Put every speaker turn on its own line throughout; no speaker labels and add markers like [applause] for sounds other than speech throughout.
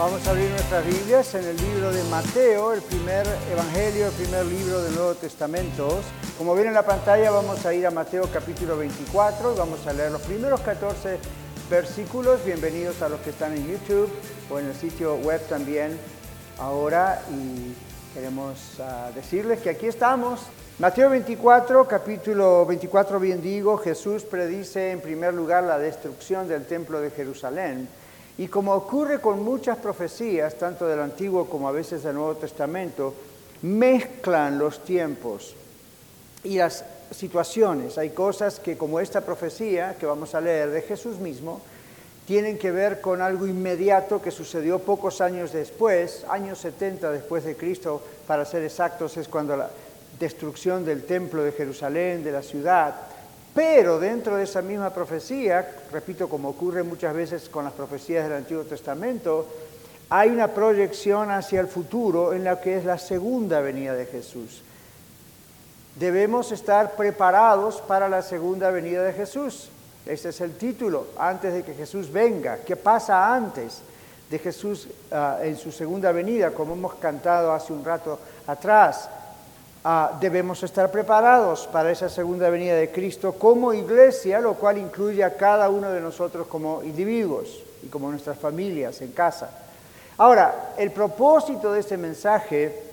Vamos a abrir nuestras Biblias en el libro de Mateo, el primer evangelio, el primer libro del Nuevo Testamento. Como ven en la pantalla, vamos a ir a Mateo capítulo 24 y vamos a leer los primeros 14 versículos. Bienvenidos a los que están en YouTube o en el sitio web también ahora. Y queremos uh, decirles que aquí estamos. Mateo 24, capítulo 24, bien digo, Jesús predice en primer lugar la destrucción del templo de Jerusalén y como ocurre con muchas profecías, tanto del Antiguo como a veces del Nuevo Testamento, mezclan los tiempos y las situaciones. Hay cosas que, como esta profecía que vamos a leer de Jesús mismo, tienen que ver con algo inmediato que sucedió pocos años después, años 70 después de Cristo, para ser exactos, es cuando la destrucción del templo de Jerusalén, de la ciudad, pero dentro de esa misma profecía, repito, como ocurre muchas veces con las profecías del Antiguo Testamento, hay una proyección hacia el futuro en la que es la segunda venida de Jesús. Debemos estar preparados para la segunda venida de Jesús. Ese es el título, antes de que Jesús venga. ¿Qué pasa antes de Jesús ah, en su segunda venida, como hemos cantado hace un rato atrás? Ah, debemos estar preparados para esa segunda venida de Cristo como iglesia, lo cual incluye a cada uno de nosotros como individuos y como nuestras familias en casa. Ahora, el propósito de este mensaje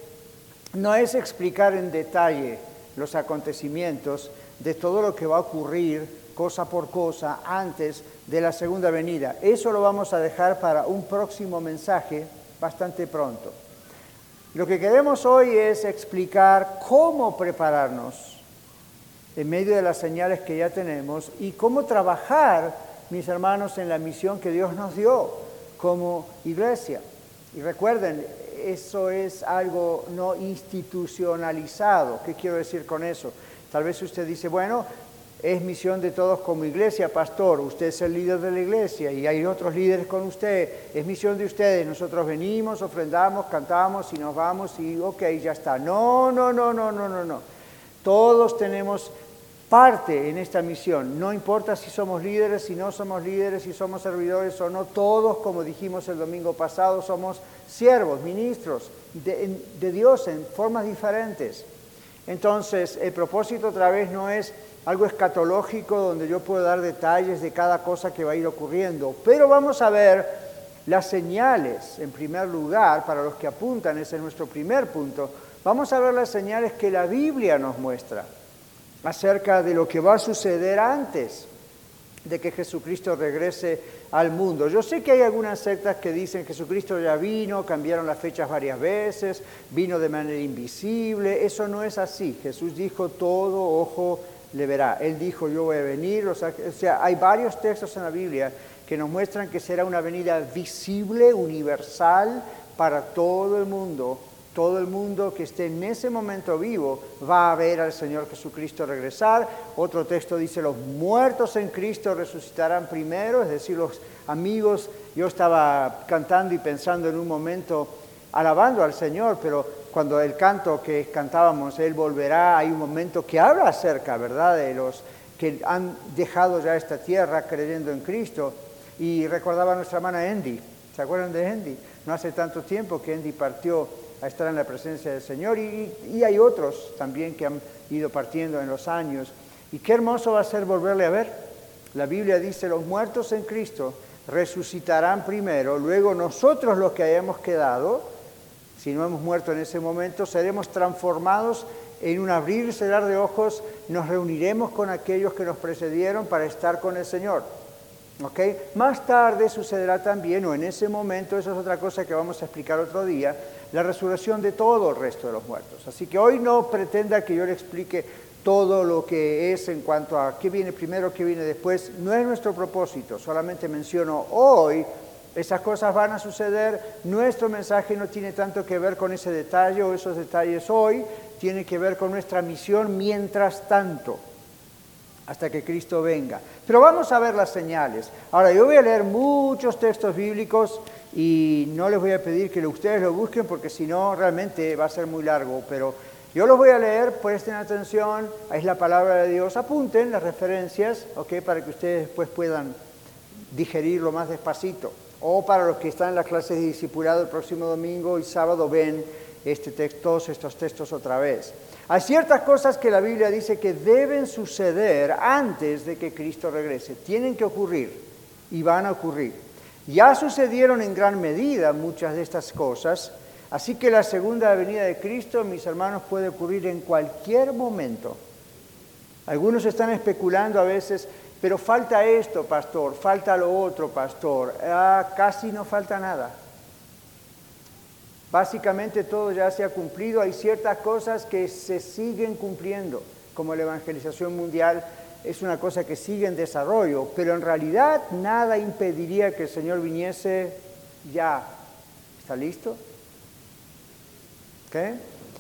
no es explicar en detalle los acontecimientos de todo lo que va a ocurrir cosa por cosa antes de la segunda venida. Eso lo vamos a dejar para un próximo mensaje bastante pronto. Lo que queremos hoy es explicar cómo prepararnos en medio de las señales que ya tenemos y cómo trabajar, mis hermanos, en la misión que Dios nos dio como iglesia. Y recuerden, eso es algo no institucionalizado. ¿Qué quiero decir con eso? Tal vez usted dice, bueno, es misión de todos como iglesia, pastor. Usted es el líder de la iglesia y hay otros líderes con usted. Es misión de ustedes. Nosotros venimos, ofrendamos, cantamos y nos vamos y ok, ya está. No, no, no, no, no, no, no. Todos tenemos parte en esta misión. No importa si somos líderes, si no somos líderes, si somos servidores o no. Todos, como dijimos el domingo pasado, somos siervos, ministros de, de Dios en formas diferentes. Entonces, el propósito otra vez no es algo escatológico donde yo puedo dar detalles de cada cosa que va a ir ocurriendo. Pero vamos a ver las señales, en primer lugar, para los que apuntan, ese es nuestro primer punto. Vamos a ver las señales que la Biblia nos muestra acerca de lo que va a suceder antes de que Jesucristo regrese al mundo. Yo sé que hay algunas sectas que dicen Jesucristo ya vino, cambiaron las fechas varias veces, vino de manera invisible. Eso no es así. Jesús dijo todo ojo le verá. Él dijo, yo voy a venir. O sea, hay varios textos en la Biblia que nos muestran que será una venida visible, universal, para todo el mundo. Todo el mundo que esté en ese momento vivo va a ver al Señor Jesucristo regresar. Otro texto dice, los muertos en Cristo resucitarán primero, es decir, los amigos. Yo estaba cantando y pensando en un momento, alabando al Señor, pero cuando el canto que cantábamos, Él volverá, hay un momento que habla acerca, ¿verdad?, de los que han dejado ya esta tierra creyendo en Cristo. Y recordaba a nuestra hermana Andy, ¿se acuerdan de Andy? No hace tanto tiempo que Andy partió a estar en la presencia del Señor y, y hay otros también que han ido partiendo en los años. Y qué hermoso va a ser volverle a ver. La Biblia dice, los muertos en Cristo resucitarán primero, luego nosotros los que hayamos quedado, si no hemos muerto en ese momento, seremos transformados en un abrir y cerrar de ojos, nos reuniremos con aquellos que nos precedieron para estar con el Señor. ¿Okay? Más tarde sucederá también, o en ese momento, eso es otra cosa que vamos a explicar otro día, la resurrección de todo el resto de los muertos. Así que hoy no pretenda que yo le explique todo lo que es en cuanto a qué viene primero, qué viene después. No es nuestro propósito, solamente menciono hoy esas cosas van a suceder. Nuestro mensaje no tiene tanto que ver con ese detalle o esos detalles hoy, tiene que ver con nuestra misión mientras tanto. hasta que Cristo venga. Pero vamos a ver las señales. Ahora, yo voy a leer muchos textos bíblicos y no les voy a pedir que ustedes lo busquen porque si no, realmente va a ser muy largo. Pero yo los voy a leer, presten atención, es la palabra de Dios. Apunten las referencias, ¿ok? Para que ustedes después puedan digerirlo más despacito. O para los que están en las clases de discipulado el próximo domingo y sábado ven este texto, todos estos textos otra vez. Hay ciertas cosas que la Biblia dice que deben suceder antes de que Cristo regrese. Tienen que ocurrir y van a ocurrir. Ya sucedieron en gran medida muchas de estas cosas, así que la segunda venida de Cristo, mis hermanos, puede ocurrir en cualquier momento. Algunos están especulando a veces, pero falta esto, pastor, falta lo otro, pastor. Ah, casi no falta nada. Básicamente todo ya se ha cumplido, hay ciertas cosas que se siguen cumpliendo, como la evangelización mundial es una cosa que sigue en desarrollo, pero en realidad nada impediría que el Señor viniese ya. ¿Está listo?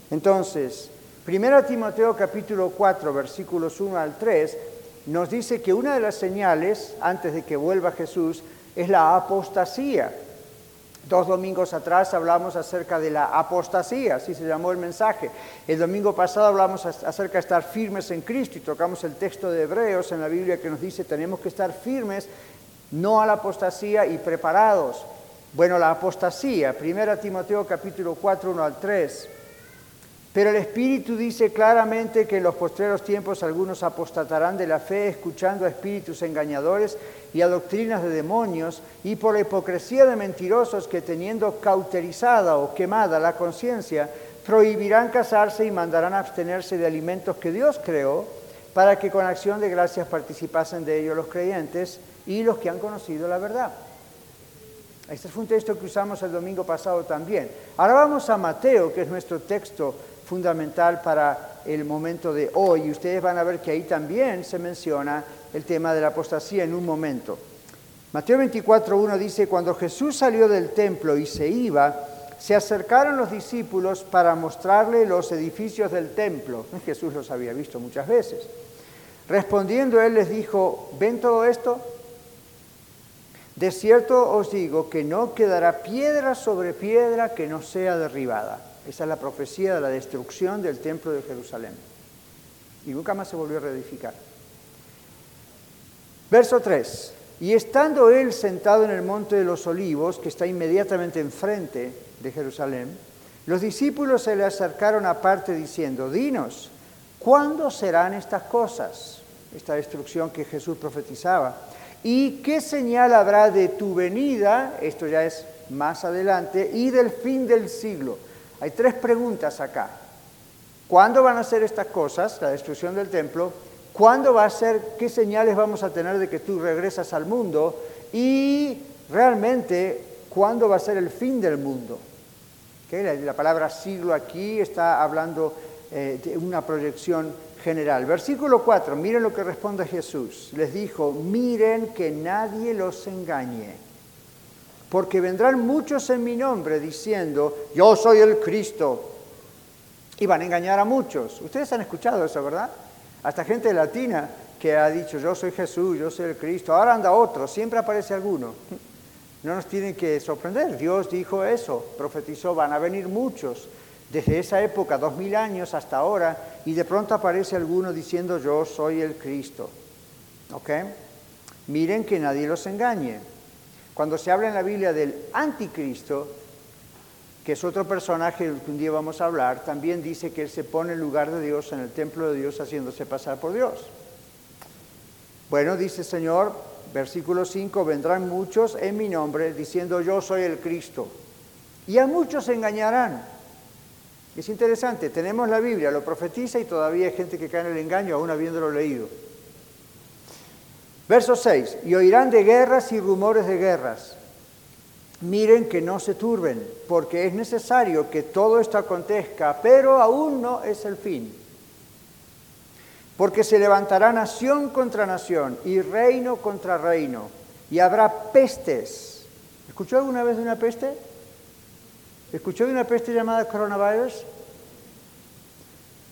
Entonces, 1 Timoteo capítulo 4, versículos 1 al 3, nos dice que una de las señales antes de que vuelva Jesús es la apostasía. Dos domingos atrás hablamos acerca de la apostasía, así se llamó el mensaje. El domingo pasado hablamos acerca de estar firmes en Cristo y tocamos el texto de Hebreos en la Biblia que nos dice tenemos que estar firmes, no a la apostasía y preparados. Bueno, la apostasía, 1 Timoteo capítulo 4, 1 al 3. Pero el Espíritu dice claramente que en los postreros tiempos algunos apostatarán de la fe escuchando a espíritus engañadores y a doctrinas de demonios y por la hipocresía de mentirosos que teniendo cauterizada o quemada la conciencia, prohibirán casarse y mandarán abstenerse de alimentos que Dios creó para que con acción de gracias participasen de ellos los creyentes y los que han conocido la verdad. Este fue un texto que usamos el domingo pasado también. Ahora vamos a Mateo, que es nuestro texto fundamental para el momento de hoy. Y ustedes van a ver que ahí también se menciona el tema de la apostasía en un momento. Mateo 24.1 dice, cuando Jesús salió del templo y se iba, se acercaron los discípulos para mostrarle los edificios del templo. [laughs] Jesús los había visto muchas veces. Respondiendo él les dijo, ¿ven todo esto? De cierto os digo que no quedará piedra sobre piedra que no sea derribada. Esa es la profecía de la destrucción del templo de Jerusalén. Y nunca más se volvió a reedificar. Verso 3. Y estando él sentado en el monte de los olivos, que está inmediatamente enfrente de Jerusalén, los discípulos se le acercaron aparte diciendo, dinos, ¿cuándo serán estas cosas? Esta destrucción que Jesús profetizaba. ¿Y qué señal habrá de tu venida? Esto ya es más adelante, y del fin del siglo. Hay tres preguntas acá. ¿Cuándo van a ser estas cosas, la destrucción del templo? ¿Cuándo va a ser, qué señales vamos a tener de que tú regresas al mundo? Y realmente, ¿cuándo va a ser el fin del mundo? La, palabra siglo aquí está hablando eh, de una proyección general. Versículo 4, miren lo que responde Jesús. Les dijo, miren que nadie los engañe porque vendrán muchos en mi nombre diciendo, yo soy el Cristo. Y van a engañar a muchos. Ustedes han escuchado eso, ¿verdad? Hasta gente latina que ha dicho, yo soy Jesús, yo soy el Cristo. Ahora anda otro, siempre aparece alguno. No nos tienen que sorprender. Dios dijo eso, profetizó, van a venir muchos. Desde esa época, dos mil años hasta ahora, y de pronto aparece alguno diciendo, yo soy el Cristo. ¿Ok? Miren que nadie los engañe. Cuando se habla en la Biblia del anticristo, que es otro personaje del que un día vamos a hablar, también dice que él se pone en lugar de Dios en el templo de Dios haciéndose pasar por Dios. Bueno, dice el Señor, versículo 5, vendrán muchos en mi nombre diciendo yo soy el Cristo. Y a muchos se engañarán. Es interesante, tenemos la Biblia, lo profetiza y todavía hay gente que cae en el engaño aún habiéndolo leído. Verso 6, y oirán de guerras y rumores de guerras. Miren que no se turben, porque es necesario que todo esto acontezca, pero aún no es el fin. Porque se levantará nación contra nación y reino contra reino, y habrá pestes. ¿Escuchó alguna vez de una peste? ¿Escuchó de una peste llamada coronavirus?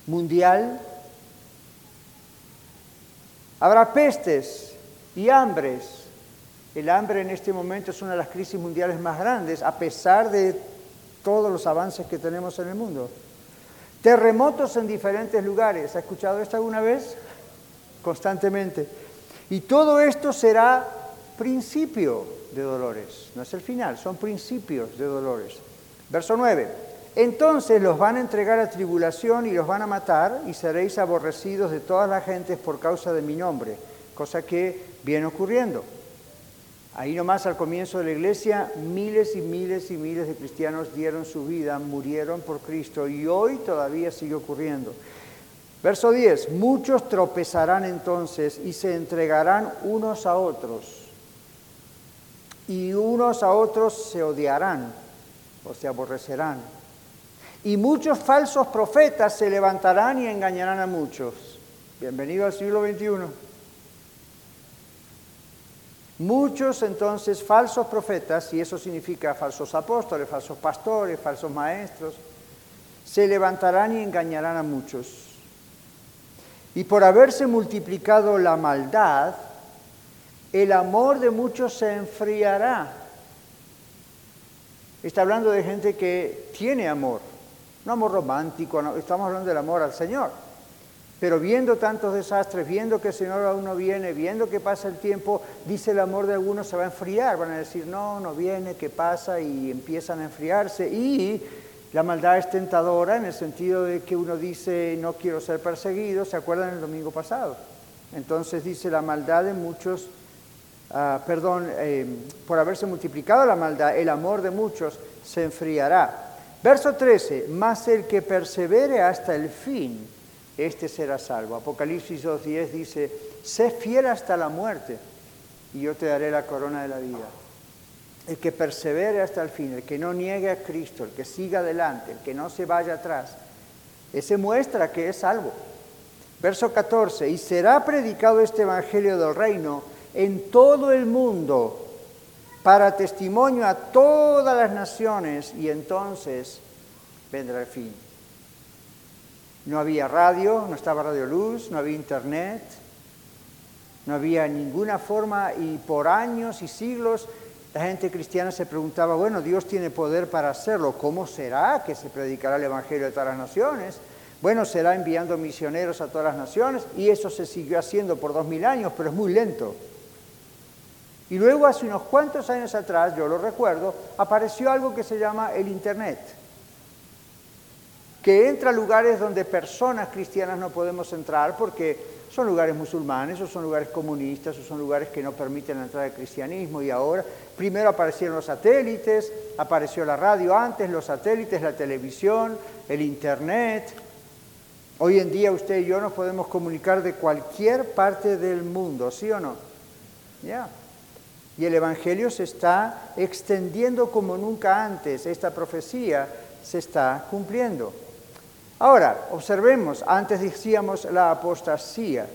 Mundial, Habrá pestes y hambres. El hambre en este momento es una de las crisis mundiales más grandes, a pesar de todos los avances que tenemos en el mundo. Terremotos en diferentes lugares. ¿Ha escuchado esto alguna vez? Constantemente. Y todo esto será principio de dolores. No es el final, son principios de dolores. Verso 9. Entonces los van a entregar a tribulación y los van a matar y seréis aborrecidos de todas las gentes por causa de mi nombre, cosa que viene ocurriendo. Ahí nomás al comienzo de la iglesia, miles y miles y miles de cristianos dieron su vida, murieron por Cristo y hoy todavía sigue ocurriendo. Verso 10, muchos tropezarán entonces y se entregarán unos a otros y unos a otros se odiarán o se aborrecerán. Y muchos falsos profetas se levantarán y engañarán a muchos. Bienvenido al siglo XXI. Muchos entonces falsos profetas, y eso significa falsos apóstoles, falsos pastores, falsos maestros, se levantarán y engañarán a muchos. Y por haberse multiplicado la maldad, el amor de muchos se enfriará. Está hablando de gente que tiene amor, no amor romántico, estamos hablando del amor al Señor. Pero viendo tantos desastres, viendo que el Señor aún no viene, viendo que pasa el tiempo, dice el amor de algunos se va a enfriar, van a decir, no, no viene, ¿qué pasa? Y empiezan a enfriarse. Y la maldad es tentadora en el sentido de que uno dice, no quiero ser perseguido, ¿se acuerdan el domingo pasado? Entonces dice, la maldad de muchos Ah, perdón, eh, por haberse multiplicado la maldad, el amor de muchos se enfriará. Verso 13, más el que persevere hasta el fin, este será salvo. Apocalipsis 2.10 dice, sé fiel hasta la muerte y yo te daré la corona de la vida. El que persevere hasta el fin, el que no niegue a Cristo, el que siga adelante, el que no se vaya atrás, ese muestra que es salvo. Verso 14, y será predicado este Evangelio del reino en todo el mundo para testimonio a todas las naciones y entonces vendrá el fin. No había radio, no estaba Radio Luz, no había internet, no había ninguna forma y por años y siglos la gente cristiana se preguntaba, bueno, Dios tiene poder para hacerlo, ¿cómo será que se predicará el Evangelio a todas las naciones? Bueno, será enviando misioneros a todas las naciones y eso se siguió haciendo por dos mil años, pero es muy lento. Y luego hace unos cuantos años atrás, yo lo recuerdo, apareció algo que se llama el Internet, que entra a lugares donde personas cristianas no podemos entrar porque son lugares musulmanes o son lugares comunistas o son lugares que no permiten la entrada del cristianismo. Y ahora, primero aparecieron los satélites, apareció la radio antes, los satélites, la televisión, el Internet. Hoy en día usted y yo nos podemos comunicar de cualquier parte del mundo, ¿sí o no? Ya. Y el Evangelio se está extendiendo como nunca antes. Esta profecía se está cumpliendo. Ahora, observemos, antes decíamos la apostasía.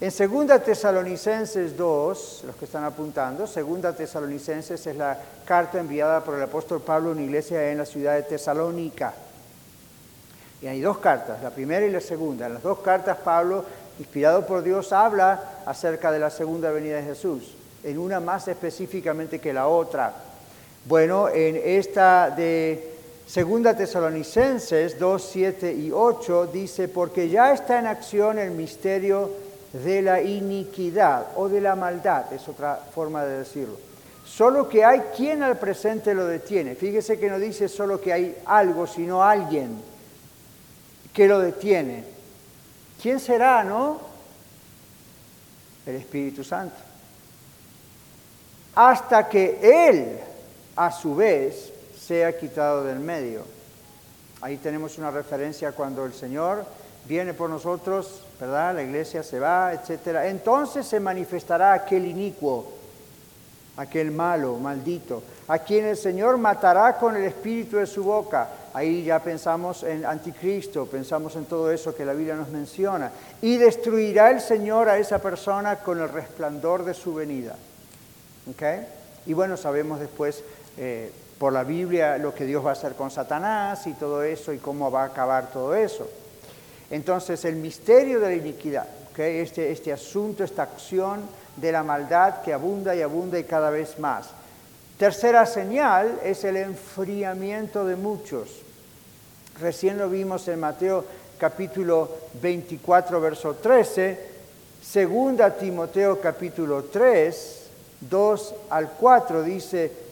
En 2 Tesalonicenses 2, los que están apuntando, 2 Tesalonicenses es la carta enviada por el apóstol Pablo a una iglesia en la ciudad de Tesalónica. Y hay dos cartas, la primera y la segunda. En las dos cartas Pablo, inspirado por Dios, habla acerca de la segunda venida de Jesús en una más específicamente que la otra. Bueno, en esta de Segunda Tesalonicenses 2, 7 y 8 dice, porque ya está en acción el misterio de la iniquidad o de la maldad, es otra forma de decirlo. Solo que hay quien al presente lo detiene. Fíjese que no dice solo que hay algo, sino alguien que lo detiene. ¿Quién será, no? El Espíritu Santo hasta que Él, a su vez, sea quitado del medio. Ahí tenemos una referencia cuando el Señor viene por nosotros, ¿verdad? La iglesia se va, etc. Entonces se manifestará aquel inicuo, aquel malo, maldito, a quien el Señor matará con el espíritu de su boca. Ahí ya pensamos en anticristo, pensamos en todo eso que la Biblia nos menciona. Y destruirá el Señor a esa persona con el resplandor de su venida. Y bueno, sabemos después eh, por la Biblia lo que Dios va a hacer con Satanás y todo eso y cómo va a acabar todo eso. Entonces, el misterio de la iniquidad. este, este asunto, esta acción de la maldad que abunda y abunda y cada vez más. Tercera señal es el enfriamiento de muchos. Recién lo vimos en Mateo capítulo 24, verso 13. Segunda Timoteo capítulo 3, 2 al 4 dice,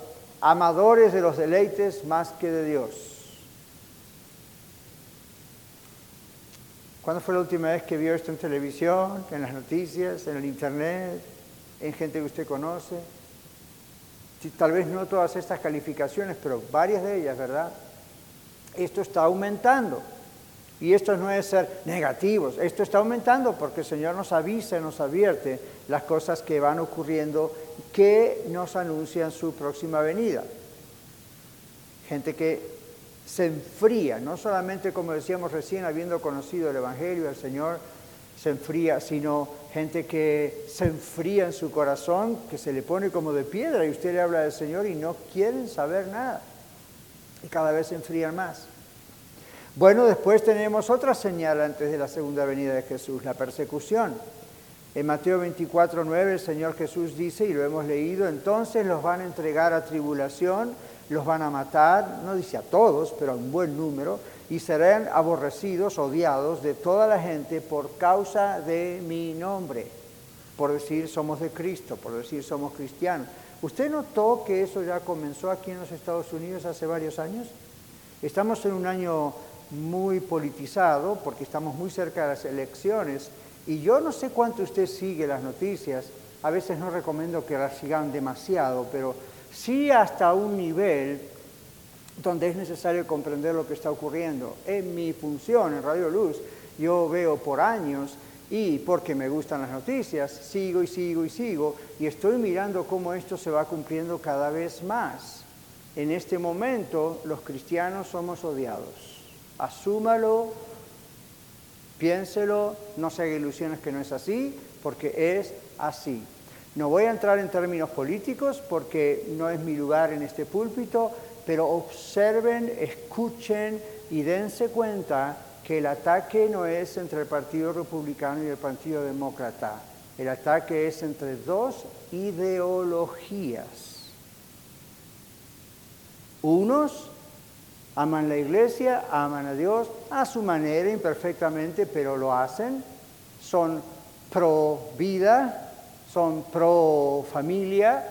amadores de los deleites más que de Dios. ¿Cuándo fue la última vez que vio esto en televisión, en las noticias, en el internet? en gente que usted conoce. Tal vez no todas estas calificaciones, pero varias de ellas, ¿verdad? Esto está aumentando. Y esto no es ser negativos, esto está aumentando porque el Señor nos avisa, nos advierte las cosas que van ocurriendo que nos anuncian su próxima venida. Gente que se enfría, no solamente como decíamos recién, habiendo conocido el Evangelio del Señor, se enfría, sino gente que se enfría en su corazón, que se le pone como de piedra y usted le habla del Señor y no quieren saber nada. Y cada vez se enfrían más. Bueno, después tenemos otra señal antes de la segunda venida de Jesús, la persecución. En Mateo 24, 9 el Señor Jesús dice, y lo hemos leído, entonces los van a entregar a tribulación, los van a matar, no dice a todos, pero a un buen número, y serán aborrecidos, odiados de toda la gente por causa de mi nombre, por decir somos de Cristo, por decir somos cristianos. ¿Usted notó que eso ya comenzó aquí en los Estados Unidos hace varios años? Estamos en un año muy politizado porque estamos muy cerca de las elecciones y yo no sé cuánto usted sigue las noticias, a veces no recomiendo que las sigan demasiado, pero sí hasta un nivel donde es necesario comprender lo que está ocurriendo. En mi función en Radio Luz, yo veo por años y porque me gustan las noticias, sigo y sigo y sigo y estoy mirando cómo esto se va cumpliendo cada vez más. En este momento los cristianos somos odiados. Asúmalo, piénselo, no se haga ilusiones que no es así, porque es así. No voy a entrar en términos políticos porque no es mi lugar en este púlpito, pero observen, escuchen y dense cuenta que el ataque no es entre el Partido Republicano y el Partido Demócrata, el ataque es entre dos ideologías. Unos aman la iglesia, aman a Dios a su manera, imperfectamente, pero lo hacen. Son pro vida, son pro familia,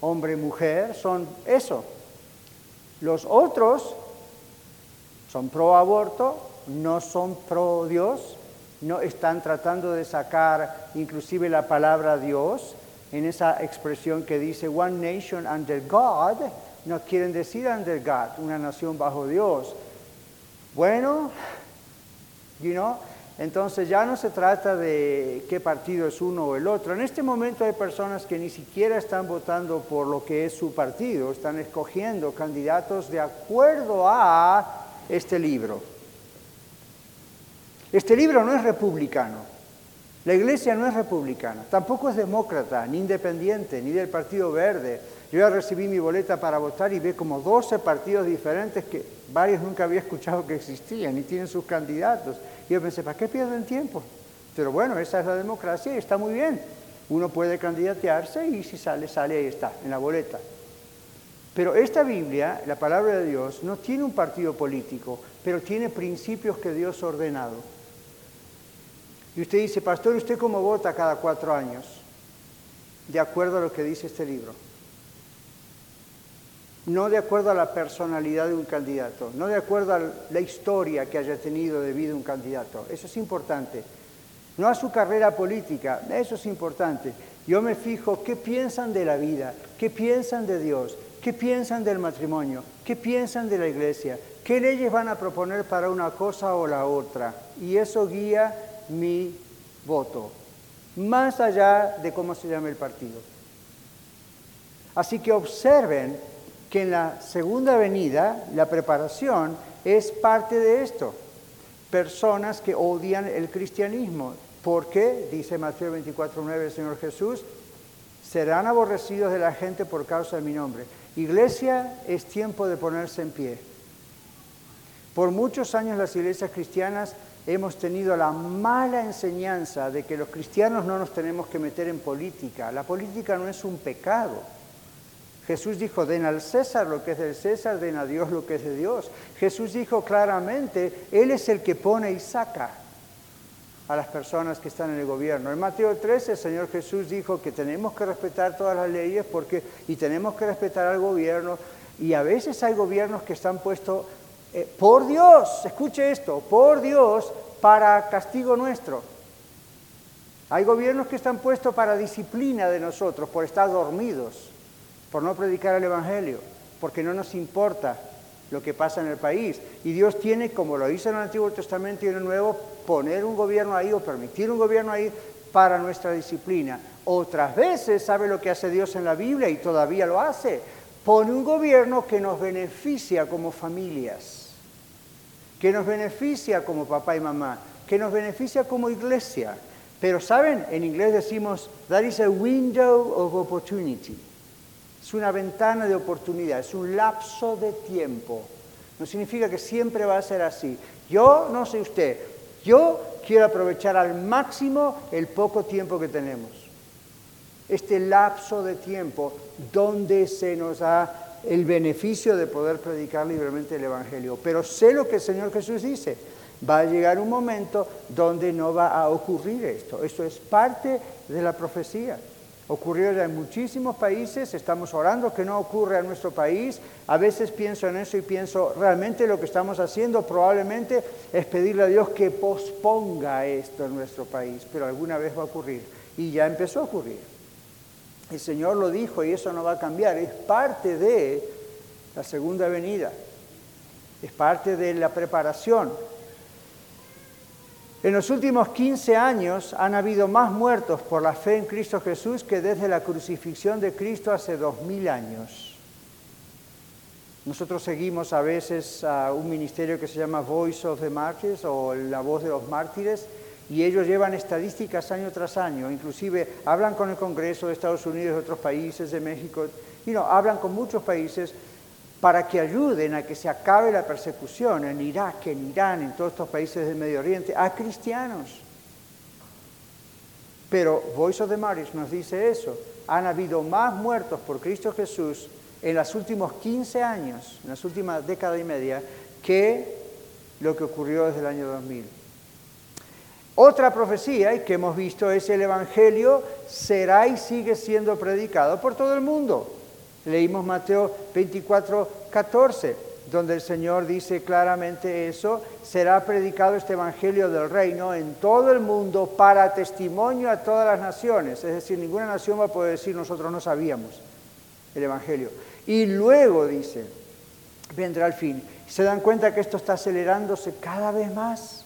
hombre, mujer, son eso. Los otros son pro aborto, no son pro Dios, no están tratando de sacar inclusive la palabra Dios en esa expresión que dice one nation under God, no quieren decir under God, una nación bajo Dios. Bueno, you know, entonces ya no se trata de qué partido es uno o el otro. En este momento hay personas que ni siquiera están votando por lo que es su partido, están escogiendo candidatos de acuerdo a este libro. Este libro no es republicano, la iglesia no es republicana, tampoco es demócrata, ni independiente, ni del Partido Verde. Yo ya recibí mi boleta para votar y ve como 12 partidos diferentes que varios nunca había escuchado que existían y tienen sus candidatos. Y yo pensé, ¿para qué pierden tiempo? Pero bueno, esa es la democracia y está muy bien. Uno puede candidatearse y si sale, sale, ahí está, en la boleta. Pero esta Biblia, la palabra de Dios, no tiene un partido político, pero tiene principios que Dios ha ordenado. Y usted dice, pastor, ¿usted cómo vota cada cuatro años? De acuerdo a lo que dice este libro no de acuerdo a la personalidad de un candidato, no de acuerdo a la historia que haya tenido de vida un candidato. Eso es importante. No a su carrera política, eso es importante. Yo me fijo qué piensan de la vida, qué piensan de Dios, qué piensan del matrimonio, qué piensan de la iglesia, qué leyes van a proponer para una cosa o la otra. Y eso guía mi voto. más allá de cómo se llama el partido. Así que observen que en la segunda venida la preparación es parte de esto. Personas que odian el cristianismo. ¿Por qué? Dice Mateo 24.9 el Señor Jesús, serán aborrecidos de la gente por causa de mi nombre. Iglesia, es tiempo de ponerse en pie. Por muchos años las iglesias cristianas hemos tenido la mala enseñanza de que los cristianos no nos tenemos que meter en política. La política no es un pecado. Jesús dijo, den al César lo que es del César, den a Dios lo que es de Dios. Jesús dijo claramente, Él es el que pone y saca a las personas que están en el gobierno. En Mateo 13 el Señor Jesús dijo que tenemos que respetar todas las leyes porque, y tenemos que respetar al gobierno. Y a veces hay gobiernos que están puestos eh, por Dios, escuche esto, por Dios para castigo nuestro. Hay gobiernos que están puestos para disciplina de nosotros, por estar dormidos, por no predicar el Evangelio, porque no nos importa lo que pasa en el país. Y Dios tiene, como lo hizo en el Antiguo Testamento y en el Nuevo, poner un gobierno ahí o permitir un gobierno ahí para nuestra disciplina. Otras veces sabe lo que hace Dios en la Biblia y todavía lo hace. Pone un gobierno que nos beneficia como familias que nos beneficia como papá y mamá, que nos beneficia como iglesia. Pero saben, en inglés decimos, that is a window of opportunity. Es una ventana de oportunidad, es un lapso de tiempo. No significa que siempre va a ser así. Yo no sé usted, yo quiero aprovechar al máximo el poco tiempo que tenemos. Este lapso de tiempo donde se nos ha el beneficio de poder predicar libremente el Evangelio. Pero sé lo que el Señor Jesús dice. Va a llegar un momento donde no va a ocurrir esto. Esto es parte de la profecía. Ocurrió ya en muchísimos países, estamos orando que no ocurra en nuestro país. A veces pienso en eso y pienso, realmente lo que estamos haciendo probablemente es pedirle a Dios que posponga esto en nuestro país, pero alguna vez va a ocurrir. Y ya empezó a ocurrir. El Señor lo dijo y eso no va a cambiar. Es parte de la segunda venida. Es parte de la preparación. En los últimos 15 años han habido más muertos por la fe en Cristo Jesús que desde la crucifixión de Cristo hace dos mil años. Nosotros seguimos a veces a un ministerio que se llama Voice of the Martyrs o la voz de los mártires y ellos llevan estadísticas año tras año, inclusive hablan con el Congreso de Estados Unidos, de otros países, de México, y no, hablan con muchos países para que ayuden a que se acabe la persecución en Irak, en Irán, en todos estos países del Medio Oriente, a cristianos. Pero Voice of the Martyrs nos dice eso. Han habido más muertos por Cristo Jesús en los últimos 15 años, en las últimas décadas y media, que lo que ocurrió desde el año 2000. Otra profecía que hemos visto es el Evangelio será y sigue siendo predicado por todo el mundo. Leímos Mateo 24, 14, donde el Señor dice claramente eso, será predicado este Evangelio del reino en todo el mundo para testimonio a todas las naciones. Es decir, ninguna nación va a poder decir nosotros no sabíamos el Evangelio. Y luego dice, vendrá el fin. ¿Se dan cuenta que esto está acelerándose cada vez más?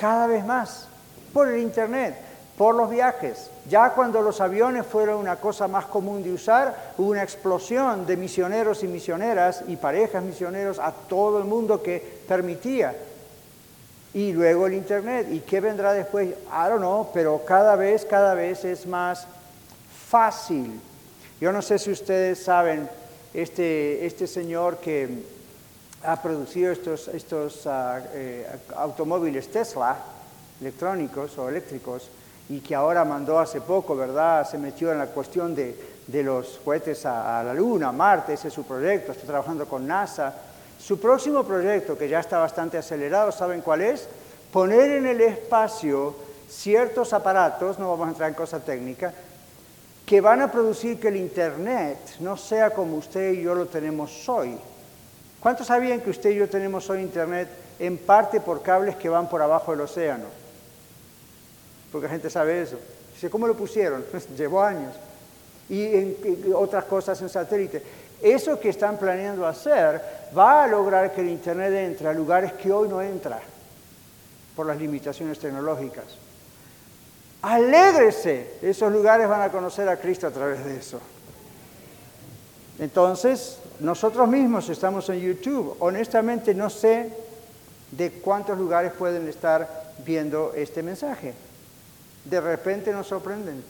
cada vez más, por el Internet, por los viajes. Ya cuando los aviones fueron una cosa más común de usar, hubo una explosión de misioneros y misioneras y parejas misioneros a todo el mundo que permitía. Y luego el Internet. ¿Y qué vendrá después? I don't know, pero cada vez, cada vez es más fácil. Yo no sé si ustedes saben, este, este señor que ha producido estos, estos ah, eh, automóviles Tesla electrónicos o eléctricos y que ahora mandó hace poco, ¿verdad? Se metió en la cuestión de, de los cohetes a, la Luna, a Marte, ese es su proyecto, está trabajando con NASA. Su próximo proyecto, que ya está bastante acelerado, ¿saben cuál es? Poner en el espacio ciertos aparatos, no vamos a entrar en cosas técnicas, que van a producir que el Internet no sea como usted y yo lo tenemos hoy ¿Cuántos sabían que usted y yo tenemos hoy Internet en parte por cables que van por abajo del océano? Porque la gente sabe eso. Dice, ¿cómo lo pusieron? [laughs] Llevó años. Y, otras cosas en satélite. Eso que están planeando hacer va a lograr que el Internet entre a lugares que hoy no entra por las limitaciones tecnológicas. Alégrese. Esos lugares van a conocer a Cristo a través de eso. Entonces, nosotros mismos estamos en YouTube. Honestamente no sé de cuántos lugares pueden estar viendo este mensaje. De repente nos sorprenden.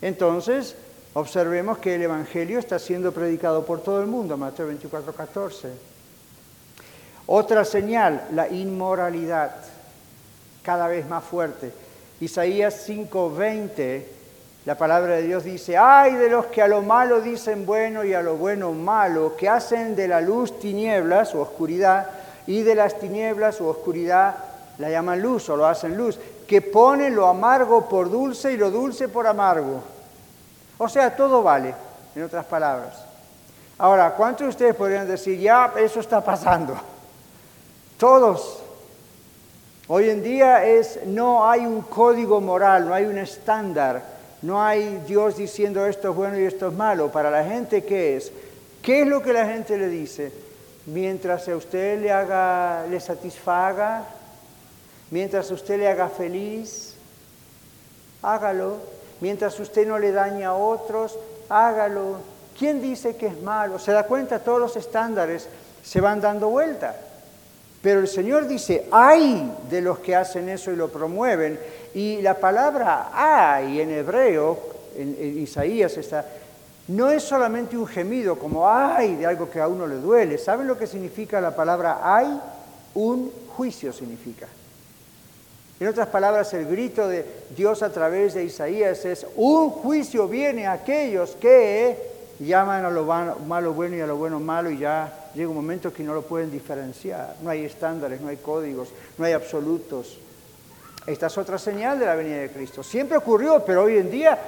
Entonces, observemos que el Evangelio está siendo predicado por todo el mundo, Mateo 24, 14. Otra señal, la inmoralidad, cada vez más fuerte. Isaías 5:20, la palabra de Dios dice, ay de los que a lo malo dicen bueno y a lo bueno malo, que hacen de la luz tinieblas o oscuridad y de las tinieblas o oscuridad la llaman luz o lo hacen luz, que ponen lo amargo por dulce y lo dulce por amargo. O sea, todo vale, en otras palabras. Ahora, ¿cuántos de ustedes podrían decir, ya, eso está pasando? Todos. Hoy en día es, no hay un código moral, no hay un estándar, no hay Dios diciendo esto es bueno y esto es malo. Para la gente, ¿qué es? ¿Qué es lo que la gente le dice? Mientras a usted le haga, le satisfaga, mientras usted le haga feliz, hágalo. Mientras usted no le daña a otros, hágalo. ¿Quién dice que es malo? Se da cuenta, todos los estándares se van dando vuelta. Pero el Señor dice, hay de los que hacen eso y lo promueven. Y la palabra hay en hebreo, en, Isaías está, no es solamente un gemido como hay de algo que a uno le duele. ¿Saben lo que significa la palabra hay? Un juicio significa. En otras palabras, el grito de Dios a través de Isaías es, un juicio viene a aquellos que llaman a lo malo bueno y a lo bueno malo y ya llega un momento que no lo pueden diferenciar. No hay estándares, no hay códigos, no hay absolutos. Esta es otra señal de la venida de Cristo. Siempre ocurrió, pero hoy en día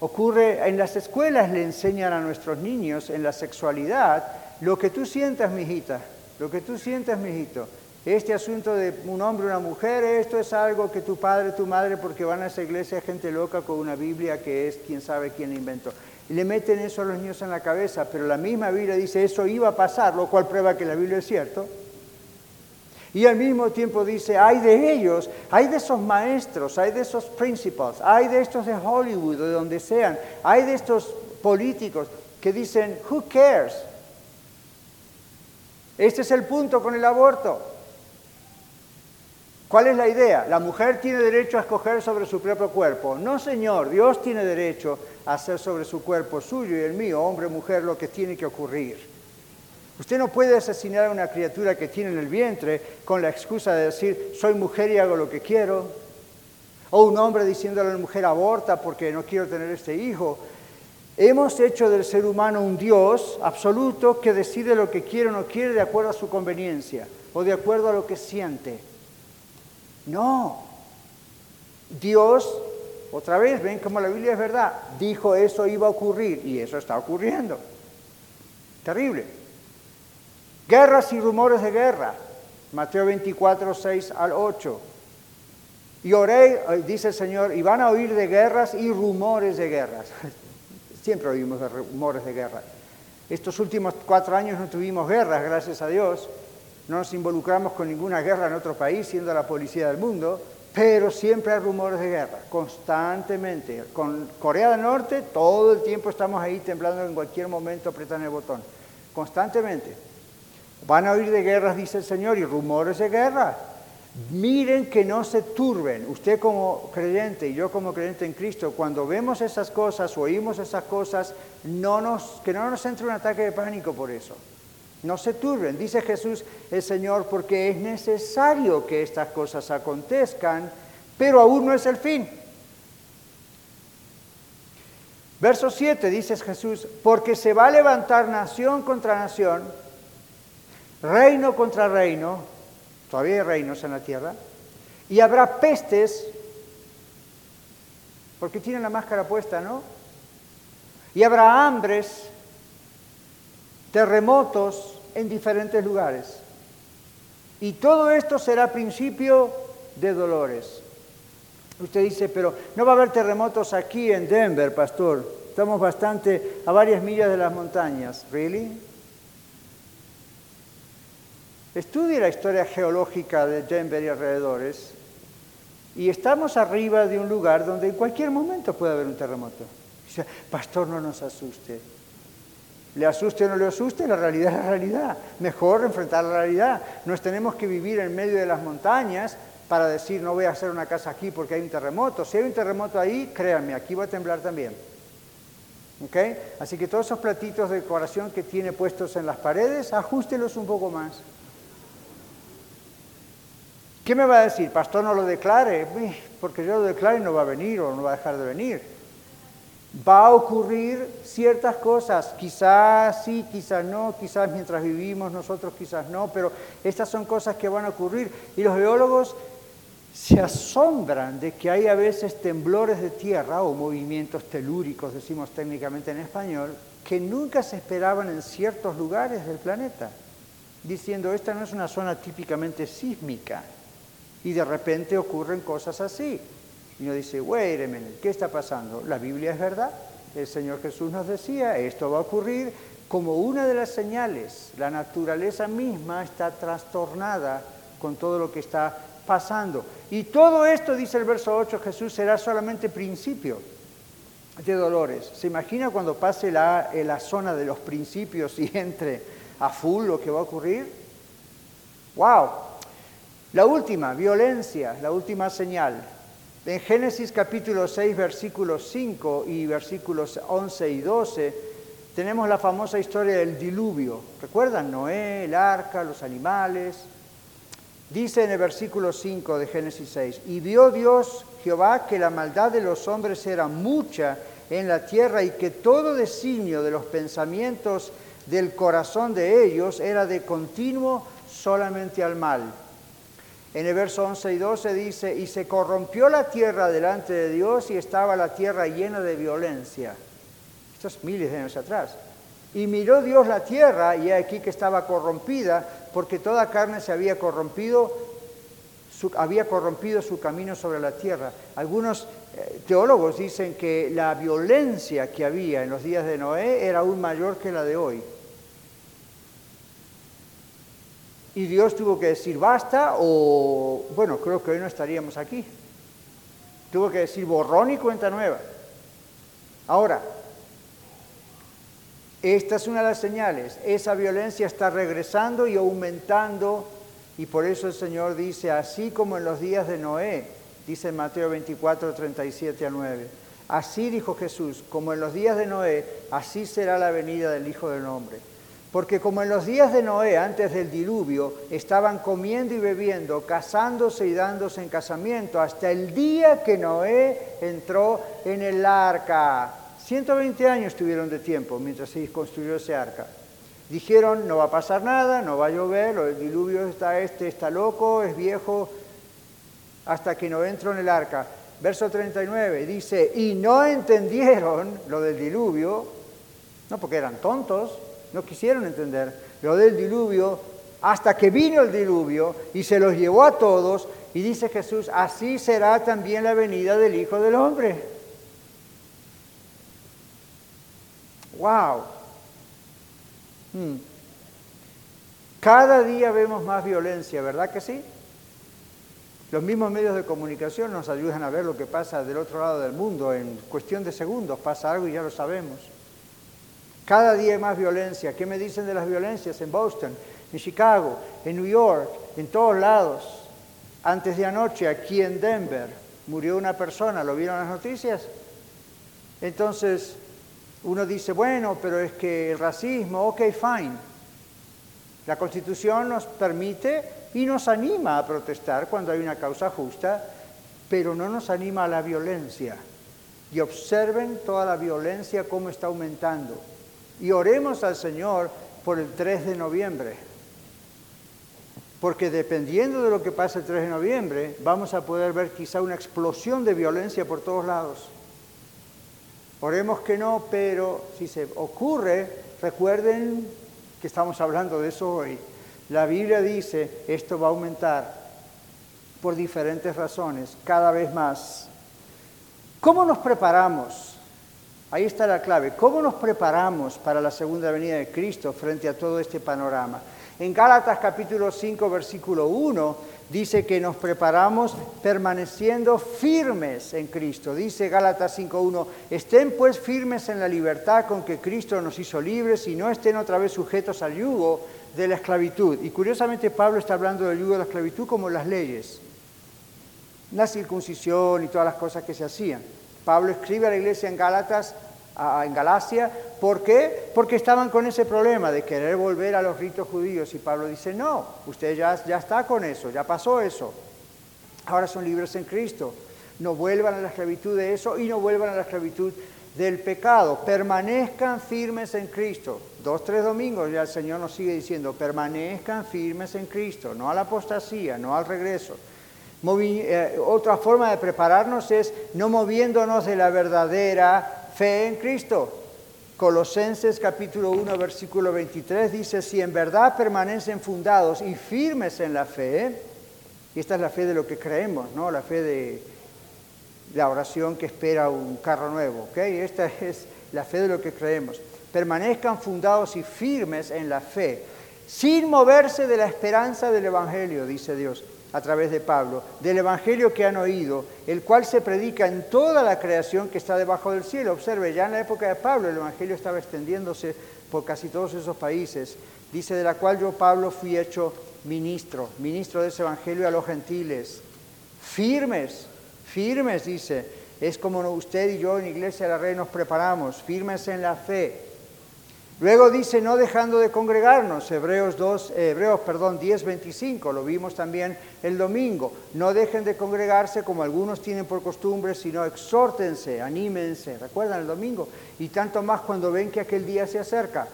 ocurre en las escuelas, le enseñan a nuestros niños en la sexualidad lo que tú sientas, mijita, lo que tú sientas, mijito. Este asunto de un hombre una mujer, esto es algo que tu padre, tu madre, porque van a esa iglesia gente loca con una Biblia que es quién sabe quién la inventó. Le meten eso a los niños en la cabeza, pero la misma Biblia dice eso iba a pasar, lo cual prueba que la Biblia es cierto. Y al mismo tiempo dice, hay de ellos, hay de esos maestros, hay de esos principals, hay de estos de Hollywood, de donde sean, hay de estos políticos que dicen, who cares? Este es el punto con el aborto. ¿Cuál es la idea? La mujer tiene derecho a escoger sobre su propio cuerpo. No, Señor, Dios tiene derecho a hacer sobre su cuerpo suyo y el mío, hombre mujer, lo que tiene que ocurrir. Usted no puede asesinar a una criatura que tiene en el vientre con la excusa de decir, soy mujer y hago lo que quiero. O un hombre diciéndole a la mujer, aborta porque no quiero tener este hijo. Hemos hecho del ser humano un Dios absoluto que decide lo que quiere o no quiere de acuerdo a su conveniencia o de acuerdo a lo que siente. No. Dios, otra vez, ven como la Biblia es verdad, dijo eso iba a ocurrir y eso está ocurriendo. Terrible. Guerras y rumores de guerra. Mateo 24, 6 al 8. Y oré, eh, dice el Señor, y van a oír de guerras y rumores de guerras. [laughs] Siempre oímos de rumores de guerra. Estos últimos cuatro años no tuvimos guerras, gracias a Dios no nos involucramos con ninguna guerra en otro país, siendo la policía del mundo, pero siempre hay rumores de guerra, constantemente. Con Corea del Norte todo el tiempo estamos ahí temblando en cualquier momento apretan el botón, constantemente. Van a oír de guerras, dice el Señor, y rumores de guerra. Miren que no se turben. Usted como creyente y yo como creyente en Cristo, cuando vemos esas cosas, oímos esas cosas, que no nos entre un ataque de pánico por eso. No se turben, dice Jesús el Señor, porque es necesario que estas cosas acontezcan, pero aún no es el fin. Verso 7 dice Jesús, porque se va a levantar nación contra nación, reino contra reino, todavía hay reinos en la tierra, y habrá pestes, porque tienen la máscara puesta, ¿no? Y habrá hambres, terremotos en diferentes lugares. Y todo esto será principio de dolores. Usted dice, pero no va a haber terremotos aquí en Denver, pastor. Estamos bastante a varias millas de las montañas. ¿Really? Estudie la historia geológica de Denver y alrededores Y estamos arriba de un lugar donde en cualquier momento puede haber un terremoto. Pastor, no nos asuste. Le asuste o no le asuste, la realidad es la realidad. Mejor enfrentar la realidad. Nos tenemos que vivir en medio de las montañas para decir, no voy a hacer una casa aquí porque hay un terremoto. Si hay un terremoto ahí, créanme, aquí va a temblar también. Así que todos esos platitos de decoración que tiene puestos en las paredes, ajustelos un poco más. ¿Qué me va a decir? Pastor, no lo declare. Porque yo lo declare y no va a venir o no va a dejar de venir. Va a ocurrir ciertas cosas, quizás sí, quizás no, quizás mientras vivimos nosotros, quizás no, pero estas son cosas que van a ocurrir. Y los geólogos se asombran de que hay a veces temblores de tierra o movimientos telúricos, decimos técnicamente en español, que nunca se esperaban en ciertos lugares del planeta, diciendo, esta no es una zona típicamente sísmica, y de repente ocurren cosas así. Y uno dice, wait a minute, ¿qué está pasando? La Biblia es verdad. El Señor Jesús nos decía, esto va a ocurrir como una de las señales. La naturaleza misma está trastornada con todo lo que está pasando. Y todo esto, dice el verso 8, Jesús será solamente principio de dolores. ¿Se imagina cuando pase la, la zona de los principios y entre a full lo que va a ocurrir? ¡Wow! La última, violencia, la última señal. En Génesis capítulo 6, versículos 5 y versículos 11 y 12, tenemos la famosa historia del diluvio. ¿Recuerdan? Noé, el arca, los animales. Dice en el versículo 5 de Génesis 6, y vio Dios Jehová que la maldad de los hombres era mucha en la tierra y que todo designio de los pensamientos del corazón de ellos era de continuo solamente al mal. En el verso 11 y 12 dice, y se corrompió la tierra delante de Dios y estaba la tierra llena de violencia. Esto es miles de años atrás. Y miró Dios la tierra y aquí que estaba corrompida, porque toda carne se había corrompido, había corrompido su camino sobre la tierra. Algunos eh, teólogos dicen que la violencia que había en los días de Noé era aún mayor que la de hoy. Y Dios tuvo que decir basta o, bueno, creo que hoy no estaríamos aquí. Tuvo que decir borrón y cuenta nueva. Ahora, esta es una de las señales. Esa violencia está regresando y aumentando y por eso el Señor dice, así como en los días de Noé, dice Mateo 24, 37 a 9. Así dijo Jesús, como en los días de Noé, así será la venida del Hijo del Hombre. Porque como en los días de Noé, antes del diluvio, estaban comiendo y bebiendo, casándose y dándose en casamiento, hasta el día que Noé entró en el arca. 120 años tuvieron de tiempo mientras se construyó ese arca. Dijeron, no va a pasar nada, no va a llover, el diluvio está este, está loco, es viejo, hasta que no entró en el arca. Verso 39 dice, y no entendieron lo del diluvio, no porque eran tontos, no quisieron entender lo del diluvio hasta que vino el diluvio y se los llevó a todos y dice Jesús, así será también la venida del Hijo del Hombre. ¡Wow! Hmm. Cada día vemos más violencia, ¿verdad que sí? Los mismos medios de comunicación nos ayudan a ver lo que pasa del otro lado del mundo. En cuestión de segundos pasa algo y ya lo sabemos. Cada día hay más violencia. ¿Qué me dicen de las violencias en Boston, en Chicago, en New York, en todos lados? Antes de anoche, aquí en Denver, murió una persona, ¿lo vieron las noticias? Entonces, uno dice, bueno, pero es que el racismo, ok, fine. La Constitución nos permite y nos anima a protestar cuando hay una causa justa, pero no nos anima a la violencia. Y observen toda la violencia cómo está aumentando. Y oremos al Señor por el 3 de noviembre. Porque dependiendo de lo que pase el 3 de noviembre, vamos a poder ver quizá una explosión de violencia por todos lados. Oremos que no, pero si se ocurre, recuerden que estamos hablando de eso hoy. La Biblia dice, esto va a aumentar por diferentes razones, cada vez más. ¿Cómo nos preparamos Ahí está la clave. ¿Cómo nos preparamos para la segunda venida de Cristo frente a todo este panorama? En Gálatas capítulo 5, versículo 1, dice que nos preparamos permaneciendo firmes en Cristo. Dice Gálatas 5.1, estén pues firmes en la libertad con que Cristo nos hizo libres y no estén otra vez sujetos al yugo de la esclavitud. Y curiosamente Pablo está hablando del yugo de la esclavitud como las leyes, la circuncisión y todas las cosas que se hacían. Pablo escribe a la iglesia en Gálatas, en Galacia, ¿por qué? Porque estaban con ese problema de querer volver a los ritos judíos y Pablo dice, no, usted ya, ya está con eso, ya pasó eso, ahora son libres en Cristo, no vuelvan a la esclavitud de eso y no vuelvan a la esclavitud del pecado, permanezcan firmes en Cristo. Dos, tres domingos ya el Señor nos sigue diciendo, permanezcan firmes en Cristo, no a la apostasía, no al regreso. Eh, otra forma de prepararnos es no moviéndonos de la verdadera fe en Cristo. Colosenses capítulo 1 versículo 23 dice, si en verdad permanecen fundados y firmes en la fe, y esta es la fe de lo que creemos, ¿no? la fe de la oración que espera un carro nuevo, ¿ok? esta es la fe de lo que creemos. Permanezcan fundados y firmes en la fe, sin moverse de la esperanza del Evangelio, dice Dios a través de Pablo, del Evangelio que han oído, el cual se predica en toda la creación que está debajo del cielo. Observe, ya en la época de Pablo el Evangelio estaba extendiéndose por casi todos esos países. Dice, de la cual yo, Pablo, fui hecho ministro, ministro de ese Evangelio a los gentiles. Firmes, firmes, dice. Es como usted y yo en Iglesia de la Rey nos preparamos, firmes en la fe, Luego dice, no dejando de congregarnos, Hebreos, 2, eh, Hebreos perdón, 10, 25, lo vimos también el domingo. No dejen de congregarse como algunos tienen por costumbre, sino exhórtense, anímense, ¿recuerdan el domingo? Y tanto más cuando ven que aquel día se acerca.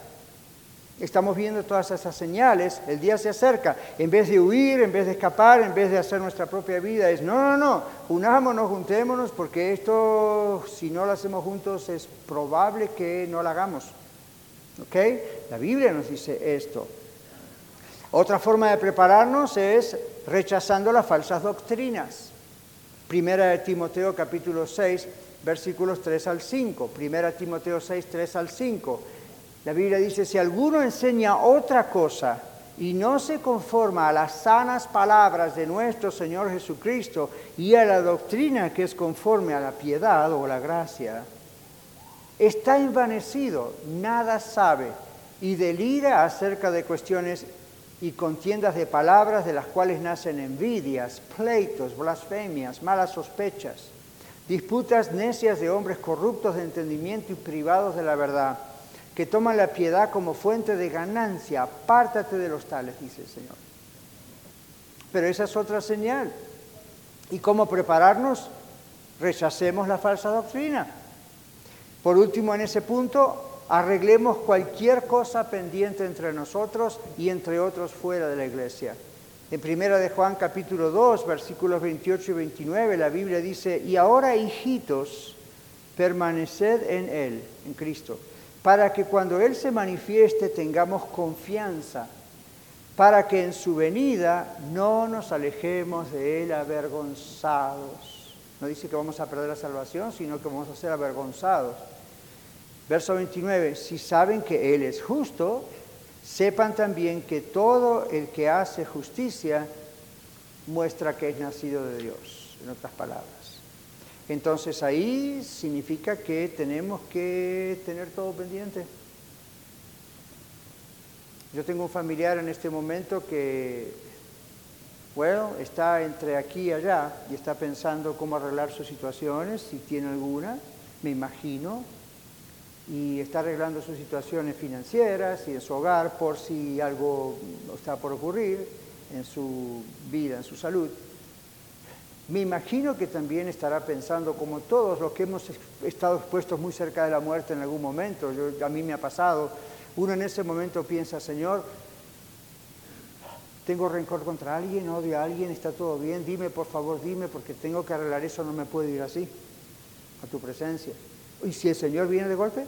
Estamos viendo todas esas señales, el día se acerca. En vez de huir, en vez de escapar, en vez de hacer nuestra propia vida, es no, no, no, unámonos, juntémonos, porque esto, si no lo hacemos juntos, es probable que no lo hagamos. ¿Ok? La Biblia nos dice esto. Otra forma de prepararnos es rechazando las falsas doctrinas. Primera de Timoteo capítulo 6, versículos 3 al 5. Primera de Timoteo 6, 3 al 5. La Biblia dice, si alguno enseña otra cosa y no se conforma a las sanas palabras de nuestro Señor Jesucristo y a la doctrina que es conforme a la piedad o la gracia, está envanecido, nada sabe y delira acerca de cuestiones y contiendas de palabras de las cuales nacen envidias, pleitos, blasfemias, malas sospechas, disputas necias de hombres corruptos de entendimiento y privados de la verdad, que toman la piedad como fuente de ganancia. Apártate de los tales, dice el Señor. Pero esa es otra señal. ¿Y cómo prepararnos? Rechacemos la falsa doctrina. Por último, en ese punto, arreglemos cualquier cosa pendiente entre nosotros y entre otros fuera de la iglesia. En primera de Juan capítulo 2, versículos 28 y 29, la Biblia dice, y ahora hijitos, permaneced en Él, en Cristo, para que cuando Él se manifieste tengamos confianza, para que en su venida no nos alejemos de Él avergonzados. No dice que vamos a perder la salvación, sino que vamos a ser avergonzados. Verso 29, si saben que Él es justo, sepan también que todo el que hace justicia muestra que es nacido de Dios, en otras palabras. Entonces ahí significa que tenemos que tener todo pendiente. Yo tengo un familiar en este momento que bueno, está entre aquí y allá y está pensando cómo arreglar sus situaciones, si tiene alguna, me imagino, y está arreglando sus situaciones financieras y en su hogar por si algo está por ocurrir en su vida, en su salud. Me imagino que también estará pensando, como todos los que hemos estado expuestos muy cerca de la muerte en algún momento, a mí me ha pasado, uno en ese momento piensa, Señor, tengo rencor contra alguien, odio a alguien, está todo bien, dime por favor, dime, porque tengo que arreglar eso, no me puedo ir así, a tu presencia. ¿Y si el Señor viene de golpe?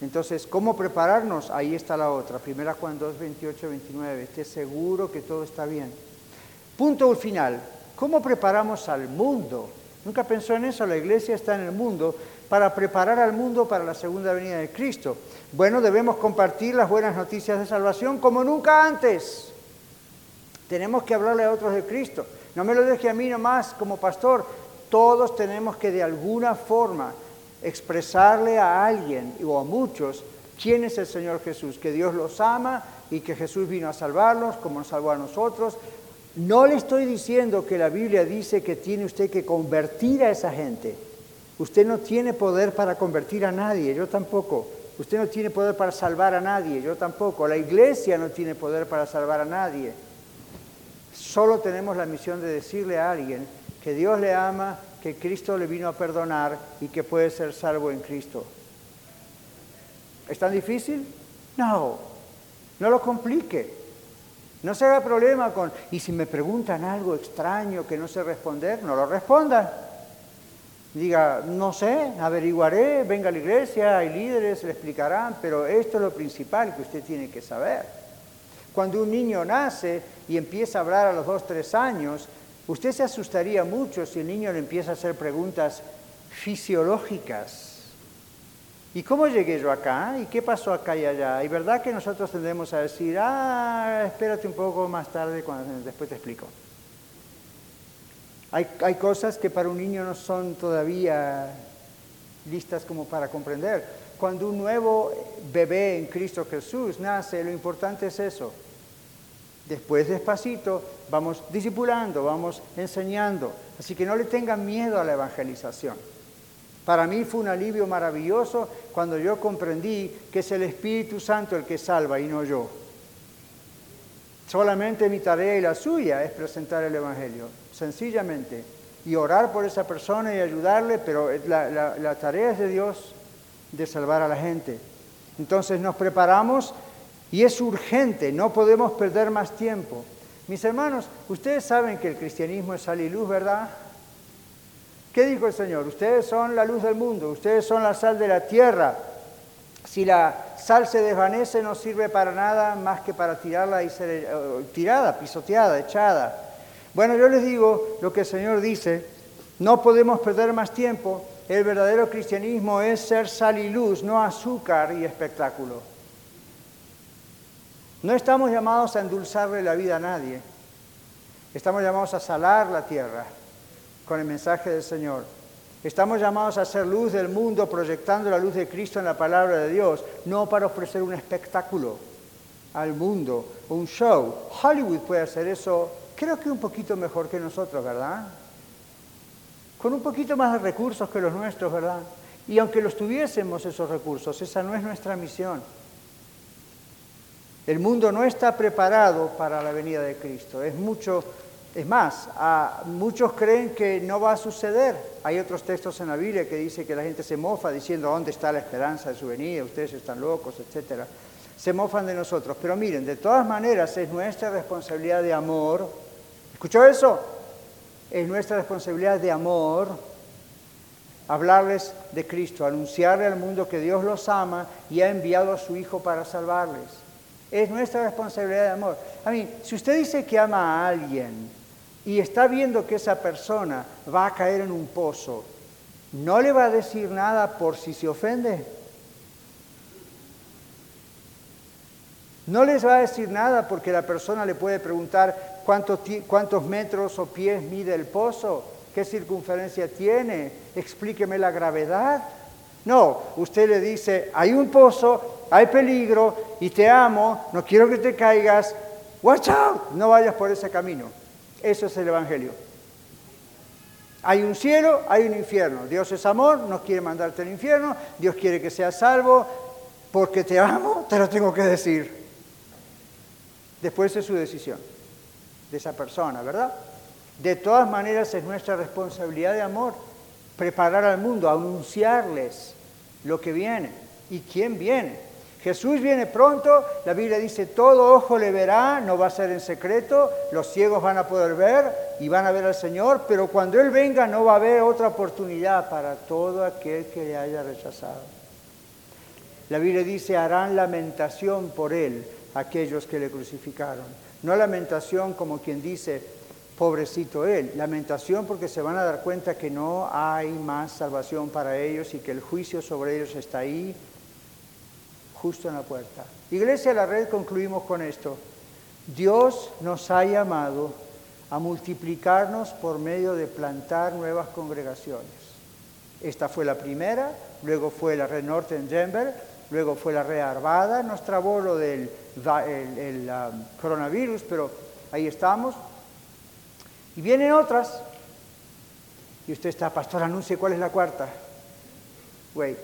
Entonces, ¿cómo prepararnos? Ahí está la otra, Primera Juan 2, 28, 29, esté seguro que todo está bien. Punto final, ¿cómo preparamos al mundo? Nunca pensó en eso, la iglesia está en el mundo, para preparar al mundo para la segunda venida de Cristo. Bueno, debemos compartir las buenas noticias de salvación como nunca antes. Tenemos que hablarle a otros de Cristo. No me lo deje a mí nomás como pastor. Todos tenemos que de alguna forma expresarle a alguien o a muchos quién es el Señor Jesús, que Dios los ama y que Jesús vino a salvarlos como nos salvó a nosotros. No le estoy diciendo que la Biblia dice que tiene usted que convertir a esa gente. Usted no tiene poder para convertir a nadie, yo tampoco. Usted no tiene poder para salvar a nadie, yo tampoco. La iglesia no tiene poder para salvar a nadie. Solo tenemos la misión de decirle a alguien que Dios le ama, que Cristo le vino a perdonar y que puede ser salvo en Cristo. ¿Es tan difícil? No, no lo complique. No se haga problema con, y si me preguntan algo extraño que no sé responder, no lo responda. Diga, no sé, averiguaré, venga a la iglesia, hay líderes, le explicarán, pero esto es lo principal que usted tiene que saber. Cuando un niño nace y empieza a hablar a los dos, tres años, usted se asustaría mucho si el niño le empieza a hacer preguntas fisiológicas ¿Y cómo llegué yo acá? ¿Y qué pasó acá y allá? Y verdad que nosotros tendemos a decir, ah, espérate un poco más tarde, cuando, después te explico. Hay, hay cosas que para un niño no son todavía listas como para comprender. Cuando un nuevo bebé en Cristo Jesús nace, lo importante es eso. Después, despacito, vamos discipulando, vamos enseñando. Así que no le tengan miedo a la evangelización. Para mí fue un alivio maravilloso cuando yo comprendí que es el Espíritu Santo el que salva y no yo. Solamente mi tarea y la suya es presentar el Evangelio, sencillamente, y orar por esa persona y ayudarle, pero la, la tarea es de Dios de salvar a la gente. Entonces nos preparamos y es urgente, no podemos perder más tiempo. Mis hermanos, ustedes saben que el cristianismo es sal y luz, ¿verdad? ¿Qué dijo el Señor? Ustedes son la luz del mundo, ustedes son la sal de la tierra. Si la sal se desvanece no sirve para nada más que para tirarla y ser eh, tirada, pisoteada, echada. Bueno, yo les digo lo que el Señor dice, no podemos perder más tiempo. El verdadero cristianismo es ser sal y luz, no azúcar y espectáculo. No estamos llamados a endulzarle la vida a nadie. Estamos llamados a salar la tierra con el mensaje del Señor. Estamos llamados a ser luz del mundo proyectando la luz de Cristo en la palabra de Dios, no para ofrecer un espectáculo al mundo, un show. Hollywood puede hacer eso, creo que un poquito mejor que nosotros, ¿verdad? Con un poquito más de recursos que los nuestros, ¿verdad? Y aunque los tuviésemos esos recursos, esa no es nuestra misión. El mundo no está preparado para la venida de Cristo. Es mucho es más, muchos creen que no va a suceder. Hay otros textos en la Biblia que dice que la gente se mofa diciendo dónde está la esperanza de su venida, ustedes están locos, etc. Se mofan de nosotros. Pero miren, de todas maneras es nuestra responsabilidad de amor. ¿Escuchó eso? Es nuestra responsabilidad de amor hablarles de Cristo, anunciarle al mundo que Dios los ama y ha enviado a su Hijo para salvarles. Es nuestra responsabilidad de amor. A mí, si usted dice que ama a alguien, y está viendo que esa persona va a caer en un pozo, ¿no le va a decir nada por si se ofende? No les va a decir nada porque la persona le puede preguntar cuántos, cuántos metros o pies mide el pozo, qué circunferencia tiene, explíqueme la gravedad. No, usted le dice, hay un pozo, hay peligro y te amo, no quiero que te caigas, watch out, no vayas por ese camino. Eso es el Evangelio. Hay un cielo, hay un infierno. Dios es amor, no quiere mandarte al infierno. Dios quiere que seas salvo. Porque te amo, te lo tengo que decir. Después es su decisión de esa persona, ¿verdad? De todas maneras es nuestra responsabilidad de amor preparar al mundo, anunciarles lo que viene y quién viene. Jesús viene pronto, la Biblia dice, todo ojo le verá, no va a ser en secreto, los ciegos van a poder ver y van a ver al Señor, pero cuando Él venga no va a haber otra oportunidad para todo aquel que le haya rechazado. La Biblia dice, harán lamentación por Él aquellos que le crucificaron. No lamentación como quien dice, pobrecito él. Lamentación porque se van a dar cuenta que no hay más salvación para ellos y que el juicio sobre ellos está ahí, justo en la puerta. Iglesia de la Red, concluimos con esto. Dios nos ha llamado a multiplicarnos por medio de plantar nuevas congregaciones. Esta fue la primera, luego fue la Red Norte en Denver, luego fue la Red Arvada, nos trabó lo del el, um, coronavirus, pero ahí estamos. Y vienen otras, y usted está, pastor, anuncie cuál es la cuarta. Wait.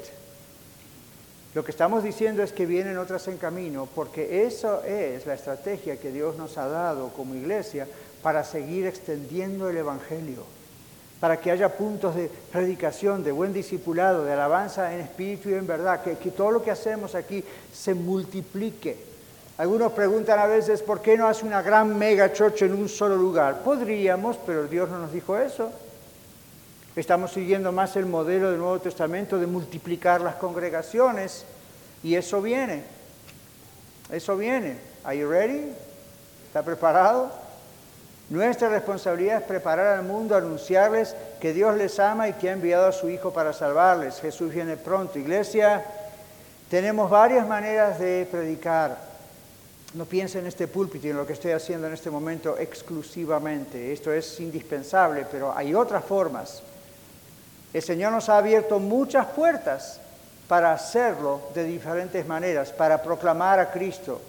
Lo que estamos diciendo es que vienen otras en camino, porque eso es la estrategia que Dios nos ha dado como iglesia para seguir extendiendo el Evangelio, para que haya puntos de predicación, de buen discipulado, de alabanza en espíritu y en verdad, que todo lo que hacemos aquí se multiplique. Algunos preguntan a veces, ¿por qué no hace una gran mega church en un solo lugar? Podríamos, pero Dios no nos dijo eso. Estamos siguiendo más el modelo del Nuevo Testamento de multiplicar las congregaciones y eso viene. Eso viene. Are ready? ¿Está preparado? Nuestra responsabilidad es preparar al mundo, anunciarles que Dios les ama y que ha enviado a su Hijo para salvarles. Jesús viene pronto. Iglesia, tenemos varias maneras de predicar. No piensen en este púlpito y en lo que estoy haciendo en este momento exclusivamente. Esto es indispensable, pero hay otras formas. El Señor nos ha abierto muchas puertas para hacerlo de diferentes maneras, para proclamar a Cristo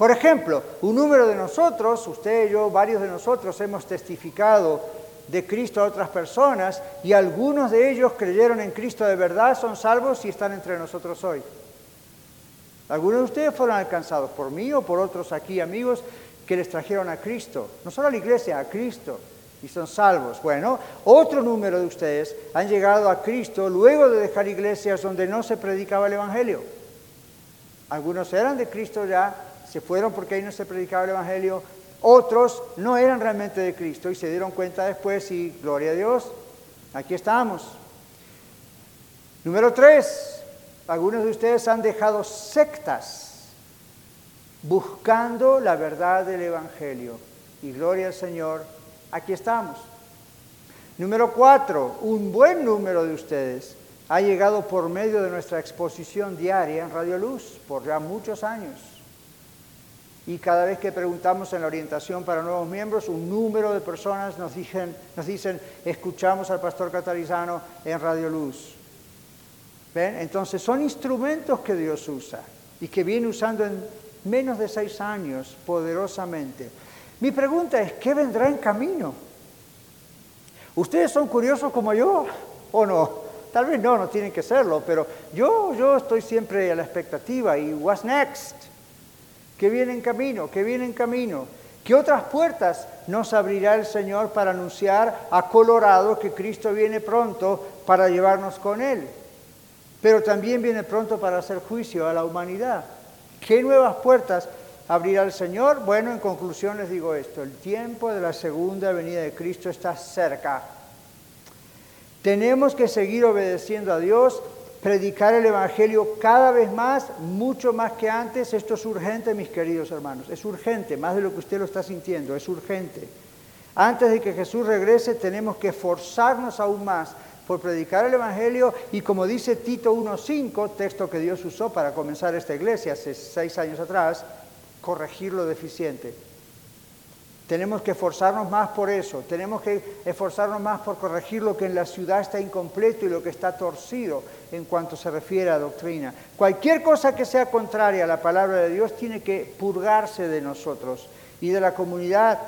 por ejemplo, un número de nosotros, usted y yo, varios de nosotros hemos testificado de Cristo a otras personas y algunos de ellos creyeron en Cristo de verdad, son salvos y están entre nosotros hoy. Algunos de ustedes fueron alcanzados por mí o por otros aquí amigos que les trajeron a Cristo, no solo a la iglesia, a Cristo, y son salvos. Bueno, otro número de ustedes han llegado a Cristo luego de dejar iglesias donde no se predicaba el Evangelio. Algunos eran de Cristo ya, se fueron porque ahí no se predicaba el Evangelio. Otros no eran realmente de Cristo y se dieron cuenta después y gloria a Dios, aquí estamos. Número tres, algunos de ustedes han dejado sectas buscando la verdad del Evangelio y gloria al Señor, aquí estamos. Número cuatro, un buen número de ustedes ha llegado por medio de nuestra exposición diaria en Radio Luz por ya muchos años y cada vez que preguntamos en la orientación para nuevos miembros, un número de personas nos dicen, nos dicen escuchamos al pastor Catarizano en Radio Luz. Entonces son instrumentos que Dios usa y que viene usando en menos de seis años poderosamente. Mi pregunta es, ¿qué vendrá en camino? ¿Ustedes son curiosos como yo o no? Tal vez no, no tienen que serlo, pero yo, yo estoy siempre a la expectativa y what's next? que viene en camino, que viene en camino. ¿Qué otras puertas nos abrirá el Señor para anunciar a Colorado que Cristo viene pronto para llevarnos con Él? Pero también viene pronto para hacer juicio a la humanidad. ¿Qué nuevas puertas abrirá el Señor? Bueno, en conclusión les digo esto, el tiempo de la segunda venida de Cristo está cerca. Tenemos que seguir obedeciendo a Dios predicar el Evangelio cada vez más, mucho más que antes. Esto es urgente, mis queridos hermanos. Es urgente, más de lo que usted lo está sintiendo, es urgente. Antes de que Jesús regrese, tenemos que esforzarnos aún más por predicar el Evangelio y como dice Tito 1.5, texto que Dios usó para comenzar esta iglesia hace seis años atrás, corregir lo deficiente. Tenemos que esforzarnos más por eso, tenemos que esforzarnos más por corregir lo que en la ciudad está incompleto y lo que está torcido en cuanto se refiere a doctrina. Cualquier cosa que sea contraria a la palabra de Dios tiene que purgarse de nosotros y de la comunidad,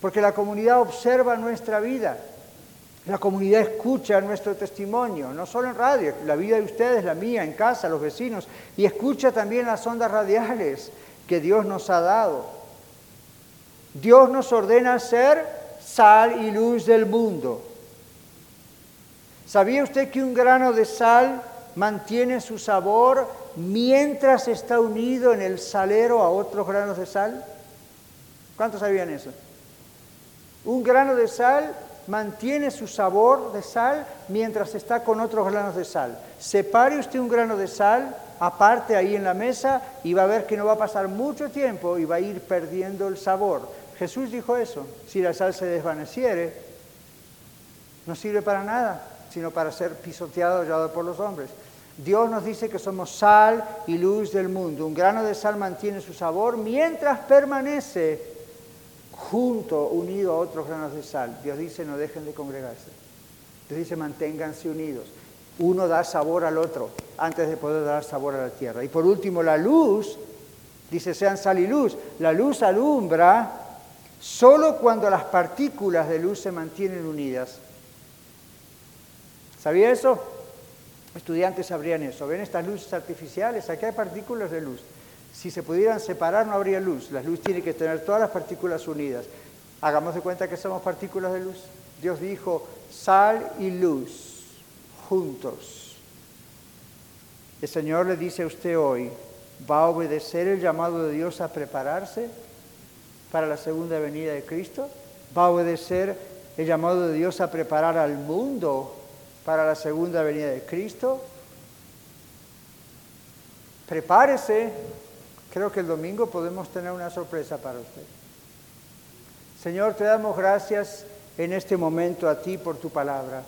porque la comunidad observa nuestra vida, la comunidad escucha nuestro testimonio, no solo en radio, la vida de ustedes, la mía, en casa, los vecinos, y escucha también las ondas radiales que Dios nos ha dado. Dios nos ordena ser sal y luz del mundo. ¿Sabía usted que un grano de sal mantiene su sabor mientras está unido en el salero a otros granos de sal? ¿Cuántos sabían eso? Un grano de sal mantiene su sabor de sal mientras está con otros granos de sal. Separe usted un grano de sal aparte ahí en la mesa y va a ver que no va a pasar mucho tiempo y va a ir perdiendo el sabor. Jesús dijo eso. Si la sal se desvaneciere, no sirve para nada, sino para ser pisoteado y por los hombres. Dios nos dice que somos sal y luz del mundo. Un grano de sal mantiene su sabor mientras permanece junto, unido a otros granos de sal. Dios dice no dejen de congregarse. Dios dice manténganse unidos. Uno da sabor al otro antes de poder dar sabor a la tierra. Y por último, la luz, dice sean sal y luz. La luz alumbra solo cuando las partículas de luz se mantienen unidas. ¿Sabía eso? Estudiantes sabrían eso. ¿Ven estas luces artificiales? Aquí hay partículas de luz. Si se pudieran separar no habría luz. La luz tiene que tener todas las partículas unidas. Hagamos de cuenta que somos partículas de luz. Dios dijo, sal y luz juntos. El Señor le dice a usted hoy, ¿va a obedecer el llamado de Dios a prepararse para la segunda venida de Cristo? ¿Va a obedecer el llamado de Dios a preparar al mundo para la segunda venida de Cristo. Prepárese, creo que el domingo podemos tener una sorpresa para usted. Señor, te damos gracias en este momento a ti por tu palabra.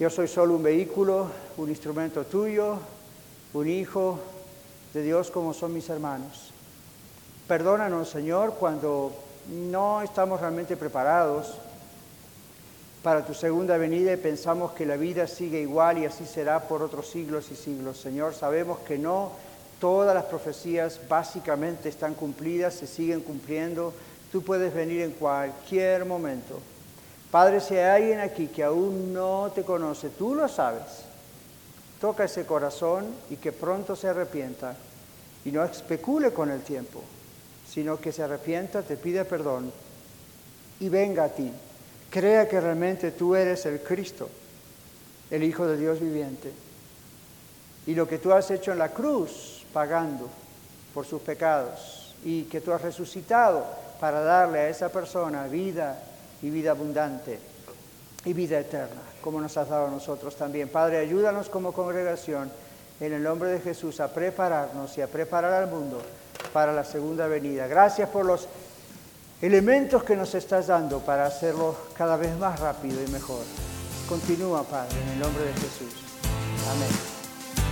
Yo soy solo un vehículo, un instrumento tuyo, un hijo de Dios como son mis hermanos. Perdónanos, Señor, cuando no estamos realmente preparados para tu segunda venida y pensamos que la vida sigue igual y así será por otros siglos y siglos. Señor, sabemos que no todas las profecías básicamente están cumplidas, se siguen cumpliendo. Tú puedes venir en cualquier momento. Padre, si hay alguien aquí que aún no te conoce, tú lo sabes. Toca ese corazón y que pronto se arrepienta y no especule con el tiempo, sino que se arrepienta, te pide perdón y venga a ti crea que realmente tú eres el Cristo, el Hijo de Dios viviente. Y lo que tú has hecho en la cruz, pagando por sus pecados, y que tú has resucitado para darle a esa persona vida y vida abundante y vida eterna, como nos has dado a nosotros también. Padre, ayúdanos como congregación en el nombre de Jesús a prepararnos y a preparar al mundo para la segunda venida. Gracias por los elementos que nos estás dando para hacerlo cada vez más rápido y mejor. Continúa, Padre, en el nombre de Jesús. Amén.